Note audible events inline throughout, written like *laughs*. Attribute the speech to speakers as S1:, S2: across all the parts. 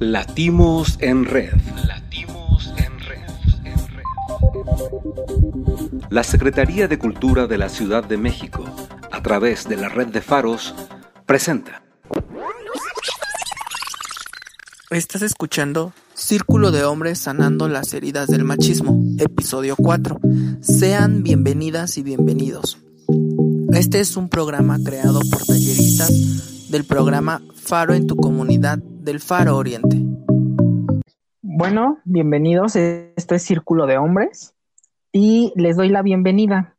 S1: Latimos en red. Latimos en red. La Secretaría de Cultura de la Ciudad de México, a través de la red de faros, presenta.
S2: Estás escuchando Círculo de Hombres Sanando las Heridas del Machismo, episodio 4. Sean bienvenidas y bienvenidos. Este es un programa creado por talleristas del programa Faro en tu comunidad del Faro Oriente. Bueno, bienvenidos. Esto es Círculo de Hombres y les doy la bienvenida.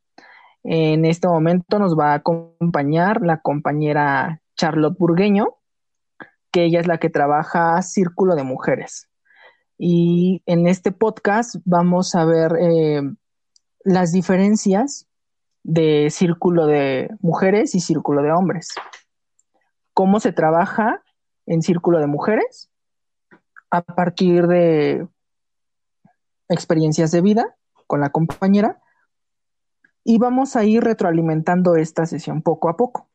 S2: En este momento nos va a acompañar la compañera Charlotte Burgueño, que ella es la que trabaja Círculo de Mujeres. Y en este podcast vamos a ver eh, las diferencias de círculo de mujeres y círculo de hombres. ¿Cómo se trabaja en círculo de mujeres? A partir de experiencias de vida con la compañera y vamos a ir retroalimentando esta sesión poco a poco.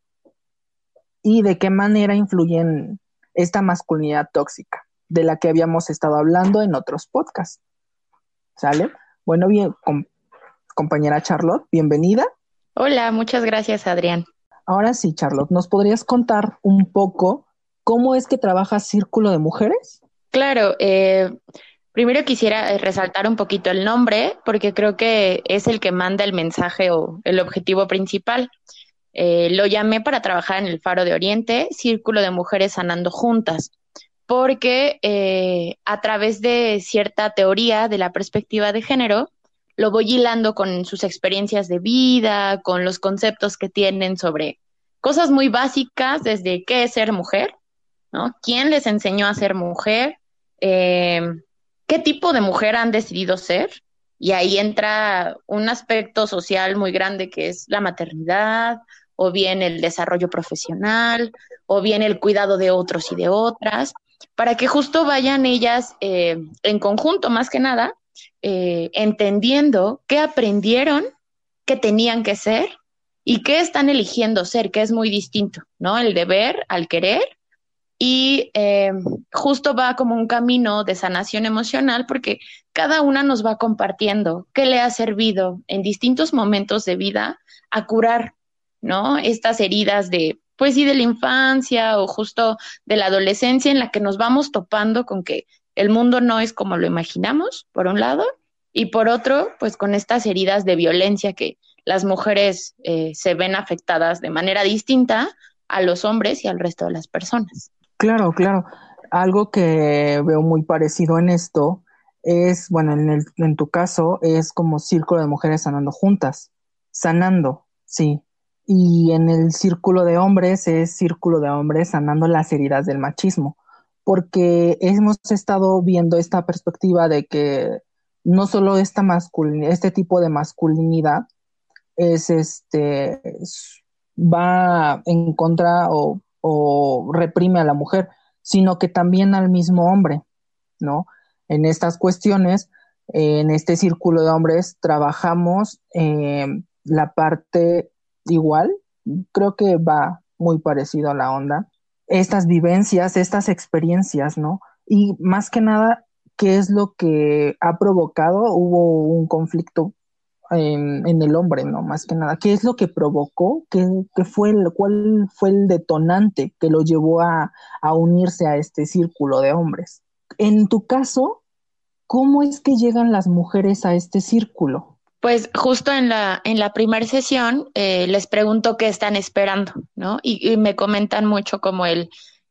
S2: Y de qué manera influyen esta masculinidad tóxica de la que habíamos estado hablando en otros podcasts. ¿Sale? Bueno, bien, compañera Charlotte, bienvenida.
S3: Hola, muchas gracias, Adrián.
S2: Ahora sí, Charlotte, ¿nos podrías contar un poco cómo es que trabaja Círculo de Mujeres?
S3: Claro, eh, primero quisiera resaltar un poquito el nombre, porque creo que es el que manda el mensaje o el objetivo principal. Eh, lo llamé para trabajar en el Faro de Oriente, Círculo de Mujeres Sanando Juntas, porque eh, a través de cierta teoría de la perspectiva de género, lo voy hilando con sus experiencias de vida, con los conceptos que tienen sobre cosas muy básicas, desde qué es ser mujer, ¿no? ¿Quién les enseñó a ser mujer? Eh, ¿Qué tipo de mujer han decidido ser? Y ahí entra un aspecto social muy grande que es la maternidad, o bien el desarrollo profesional, o bien el cuidado de otros y de otras, para que justo vayan ellas eh, en conjunto, más que nada, eh, entendiendo qué aprendieron que tenían que ser y qué están eligiendo ser, que es muy distinto, ¿no? El deber al querer y eh, justo va como un camino de sanación emocional porque cada una nos va compartiendo qué le ha servido en distintos momentos de vida a curar, ¿no? Estas heridas de, pues sí, de la infancia o justo de la adolescencia en la que nos vamos topando con que el mundo no es como lo imaginamos, por un lado, y por otro, pues con estas heridas de violencia que las mujeres eh, se ven afectadas de manera distinta a los hombres y al resto de las personas.
S2: Claro, claro. Algo que veo muy parecido en esto es, bueno, en, el, en tu caso es como círculo de mujeres sanando juntas, sanando, sí. Y en el círculo de hombres es círculo de hombres sanando las heridas del machismo porque hemos estado viendo esta perspectiva de que no solo esta este tipo de masculinidad es este va en contra o, reprime a la mujer, sino que también al mismo hombre, ¿no? En estas cuestiones, en este círculo de hombres, trabajamos eh, la parte igual, creo que va muy parecido a la onda, estas vivencias, estas experiencias, ¿no? Y más que nada, ¿qué es lo que ha provocado? Hubo un conflicto en, el hombre, ¿no? Más que nada, ¿qué es lo que provocó? ¿Qué, fue el, ¿Cuál fue el detonante que lo llevó a, a unirse a este círculo de hombres? En tu caso, ¿cómo es que llegan las mujeres a este círculo?
S3: Pues justo en la, en la primera sesión eh, les pregunto qué están esperando, ¿no? Y, me comentan mucho como el,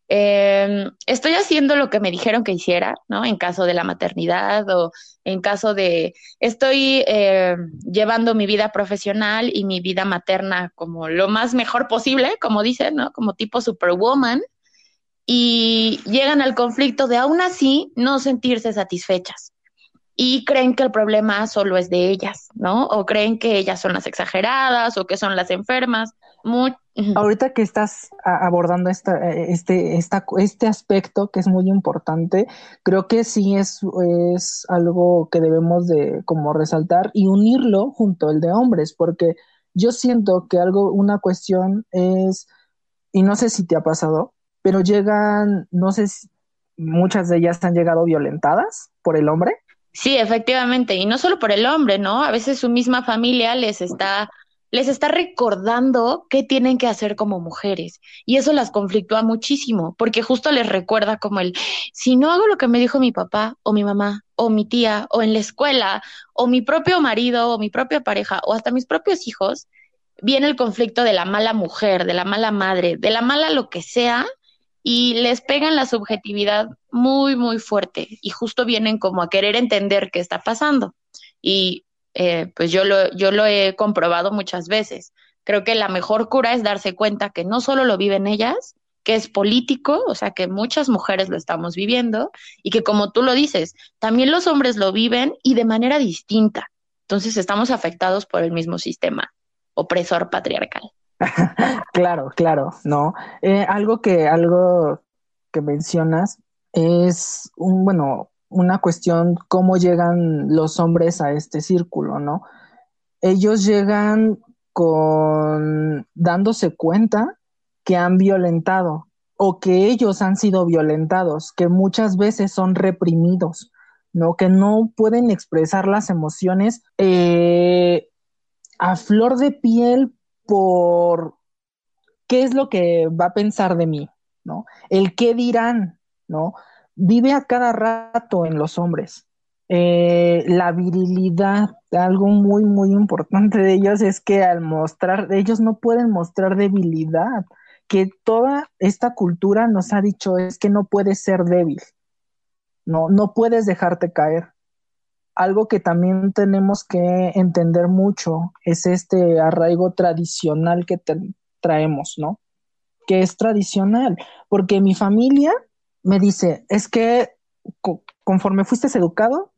S3: em, estoy haciendo lo que me dijeron que hiciera, ¿no? En caso de la maternidad o en caso de, estoy eh, llevando mi vida profesional y mi vida materna como lo más mejor posible, como dicen, ¿no? Como tipo superwoman. Y llegan al conflicto de aún así no sentirse satisfechas y creen que el problema solo es de ellas, ¿no? O creen que ellas son las exageradas o que son las enfermas.
S2: Ahorita que estás abordando esta, este, esta, este aspecto que es muy importante, creo que sí es, es algo que debemos de como resaltar y unirlo junto al de hombres, porque yo siento que algo, una cuestión es, y no sé si te ha pasado, pero llegan, no sé si, muchas de ellas han llegado violentadas por el hombre.
S3: Sí, efectivamente, y no solo por el hombre, ¿no? A veces su misma familia les está les está recordando qué tienen que hacer como mujeres y eso las conflictúa muchísimo porque justo les recuerda como el si no hago lo que me dijo mi papá o mi mamá o mi tía o en la escuela o mi propio marido o mi propia pareja o hasta mis propios hijos viene el conflicto de la mala mujer, de la mala madre, de la mala lo que sea y les pegan la subjetividad muy, muy fuerte y justo vienen como a querer entender qué está pasando. Y eh, pues yo lo, yo lo he comprobado muchas veces. Creo que la mejor cura es darse cuenta que no solo lo viven ellas, que es político, o sea, que muchas mujeres lo estamos viviendo y que como tú lo dices, también los hombres lo viven y de manera distinta. Entonces estamos afectados por el mismo sistema opresor patriarcal. *laughs*
S2: claro, claro, no. Eh, algo que, algo que mencionas es un, bueno, una cuestión cómo llegan los hombres a este círculo, ¿no? Ellos llegan con dándose cuenta que han violentado o que ellos han sido violentados, que muchas veces son reprimidos, ¿no? Que no pueden expresar las emociones eh, a flor de piel por qué es lo que va a pensar de mí, ¿no? El qué dirán, ¿no? Vive a cada rato en los hombres. Eh, la virilidad, algo muy, muy importante de ellos es que al mostrar, ellos no pueden mostrar debilidad, que toda esta cultura nos ha dicho es que no puedes ser débil, no, no puedes dejarte caer algo que también tenemos que entender mucho es este arraigo tradicional que traemos, ¿no? Que es tradicional, porque mi familia me dice, es que conforme fuiste educado,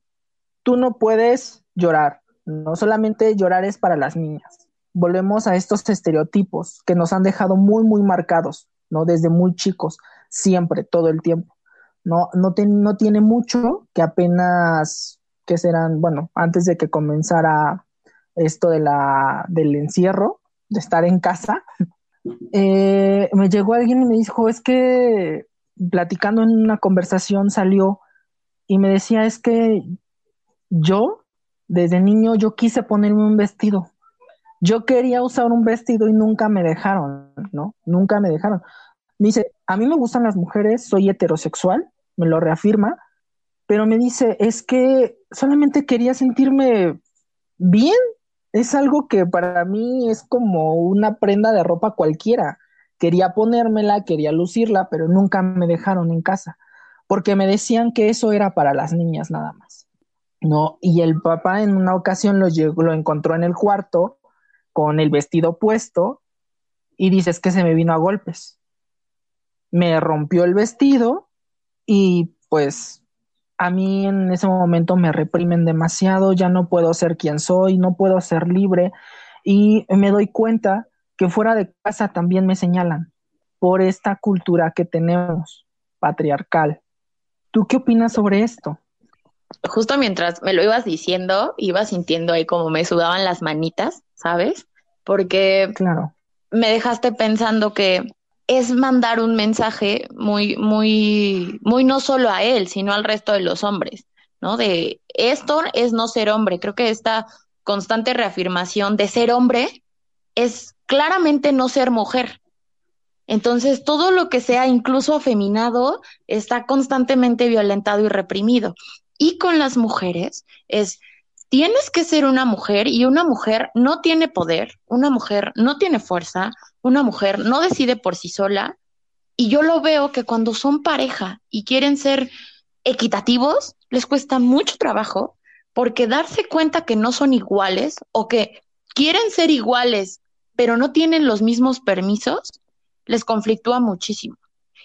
S2: tú no puedes llorar, no solamente llorar es para las niñas. Volvemos a estos estereotipos que nos han dejado muy, muy marcados, ¿no? Desde muy chicos, siempre, todo el tiempo. No, no, no tiene mucho que apenas que serán, bueno, antes de que comenzara esto de la, del encierro, de estar en casa, *laughs* eh, me llegó alguien y me dijo, es que platicando en una conversación salió y me decía, es que yo, desde niño, yo quise ponerme un vestido. Yo quería usar un vestido y nunca me dejaron, ¿no? Nunca me dejaron. Me dice, a mí me gustan las mujeres, soy heterosexual, me lo reafirma, pero me dice, es que solamente quería sentirme bien. Es algo que para mí es como una prenda de ropa cualquiera. Quería ponérmela, quería lucirla, pero nunca me dejaron en casa, porque me decían que eso era para las niñas nada más. No, y el papá en una ocasión lo, llegó, lo encontró en el cuarto con el vestido puesto y dices que se me vino a golpes. Me rompió el vestido y pues a mí en ese momento me reprimen demasiado, ya no puedo ser quien soy, no puedo ser libre y me doy cuenta que fuera de casa también me señalan por esta cultura que tenemos patriarcal. ¿Tú qué opinas sobre esto?
S3: Justo mientras me lo ibas diciendo, iba sintiendo ahí como me sudaban las manitas, ¿sabes? Porque
S2: claro.
S3: me dejaste pensando que es mandar un mensaje muy, muy, muy no solo a él, sino al resto de los hombres, ¿no? De esto es no ser hombre. Creo que esta constante reafirmación de ser hombre es claramente no ser mujer. Entonces, todo lo que sea incluso afeminado está constantemente violentado y reprimido. Y con las mujeres es, tienes que ser una mujer y una mujer no tiene poder, una mujer no tiene fuerza, una mujer no decide por sí sola y yo lo veo que cuando son pareja y quieren ser equitativos, les cuesta mucho trabajo porque darse cuenta que no son iguales o que quieren ser iguales pero no tienen los mismos permisos, les conflictúa muchísimo.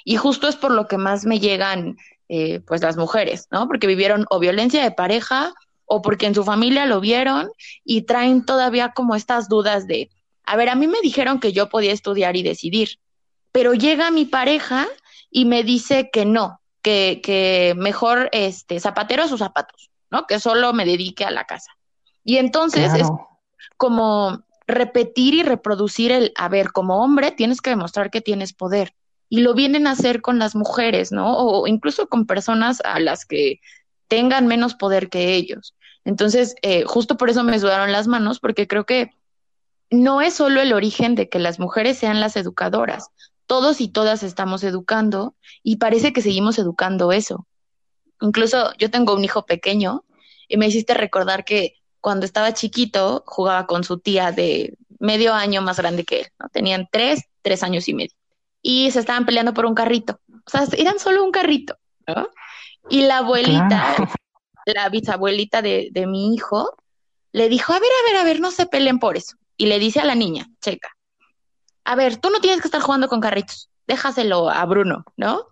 S3: Y justo es por lo que más me llegan eh, pues las mujeres, ¿no? Porque vivieron o violencia de pareja o porque en su familia lo vieron y traen todavía como estas dudas de, a ver, a mí me dijeron que yo podía estudiar y decidir, pero llega mi pareja y me dice que no, que, que mejor este, zapatero a sus zapatos, ¿no? Que solo me dedique a la casa. Y entonces es como repetir y reproducir el, a ver, como hombre tienes que demostrar que tienes poder, y lo vienen a hacer con las mujeres, ¿no? O incluso con personas a las que tengan menos poder que ellos. Entonces, eh, justo por eso me sudaron las manos, porque creo que no es solo el origen de que las mujeres sean las educadoras. Todos y todas estamos educando y parece que seguimos educando eso. Incluso yo tengo un hijo pequeño y me hiciste recordar que cuando estaba chiquito jugaba con su tía de medio año más grande que él. Tenían tres, tres años y medio. Y se estaban peleando por un carrito. O sea, eran solo un carrito. Y la abuelita, la bisabuelita de, de mi hijo, le dijo, a ver, a ver, a ver, no se peleen por eso. Y le dice a la niña, checa, a ver, tú no tienes que estar jugando con carritos, déjaselo a Bruno, ¿no?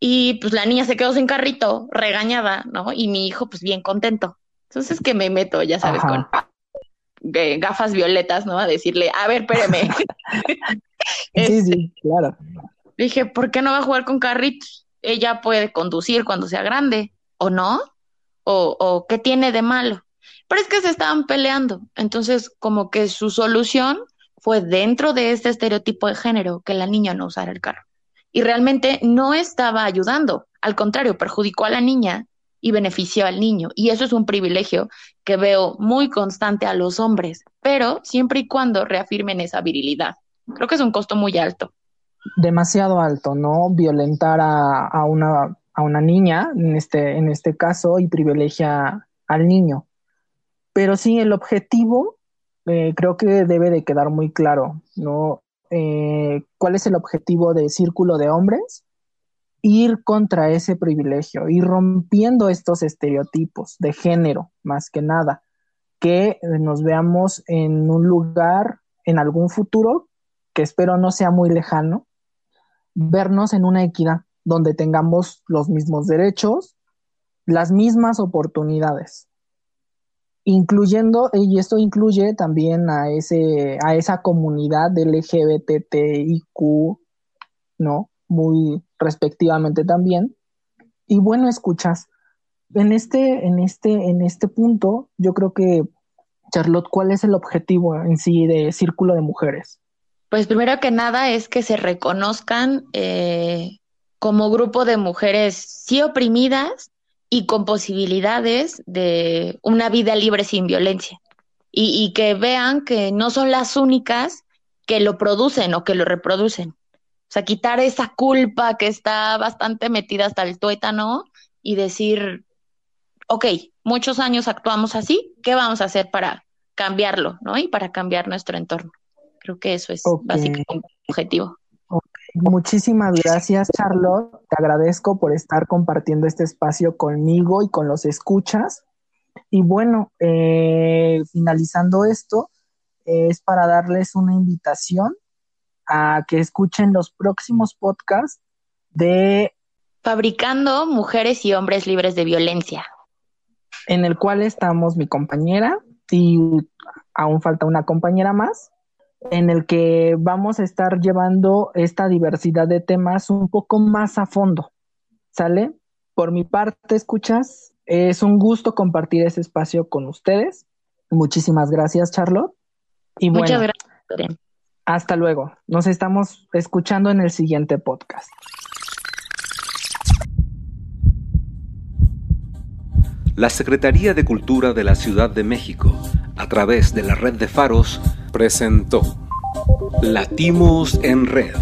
S3: Y pues la niña se quedó sin carrito, regañada, ¿no? Y mi hijo, pues bien contento. Entonces que me meto, ya sabes, con gafas violetas, ¿no? A decirle, a ver, espéreme. *laughs*
S2: sí, sí, claro.
S3: Dije, ¿por qué no va a jugar con carritos? Ella puede conducir cuando sea grande, ¿o no? ¿O, o qué tiene de malo? Pero es que se estaban peleando. Entonces, como que su solución fue dentro de este estereotipo de género que la niña no usara el carro. Y realmente no estaba ayudando, al contrario, perjudicó a la niña y benefició al niño. Y eso es un privilegio que veo muy constante a los hombres, pero siempre y cuando reafirmen esa virilidad. Creo que es un costo muy alto.
S2: Demasiado alto, ¿no? Violentar a, a una, a una niña, en este, en este caso, y privilegia al niño. Pero sí, el objetivo eh, creo que debe de quedar muy claro, ¿no? Eh, ¿Cuál es el objetivo del círculo de hombres? Ir contra ese privilegio, ir rompiendo estos estereotipos de género, más que nada, que nos veamos en un lugar, en algún futuro, que espero no sea muy lejano, vernos en una equidad donde tengamos los mismos derechos, las mismas oportunidades incluyendo, y esto incluye también a, ese, a esa comunidad LGBTIQ, ¿no? Muy respectivamente también. Y bueno, escuchas, en este, en este, en este punto, yo creo que, Charlotte, ¿cuál es el objetivo en sí de Círculo de Mujeres?
S3: Pues primero que nada es que se reconozcan eh, como grupo de mujeres sí oprimidas, y con posibilidades de una vida libre sin violencia. Y, que vean que no son las únicas que lo producen o que lo reproducen. O sea, quitar esa culpa que está bastante metida hasta el tuétano y decir, ok, muchos años actuamos así, ¿qué vamos a hacer para cambiarlo, ¿no? Y para cambiar nuestro entorno. Creo que eso es básicamente el objetivo.
S2: Muchísimas gracias, Charlotte. Te agradezco por estar compartiendo este espacio conmigo y con los escuchas. Y bueno, eh, finalizando esto, es para darles una invitación a que escuchen los próximos podcasts de
S3: Fabricando Mujeres y Hombres Libres de Violencia.
S2: En el cual estamos mi compañera y aún falta una compañera más en el que vamos a estar llevando esta diversidad de temas un poco más a fondo. ¿Sale? Por mi parte, escuchas, es un gusto compartir ese espacio con ustedes. Muchísimas gracias, Charlotte. Y bueno,
S3: Muchas gracias.
S2: Hasta luego. Nos estamos escuchando en el siguiente podcast.
S1: La Secretaría de Cultura de la Ciudad de México, a través de la red de faros, presentó Latimos en Red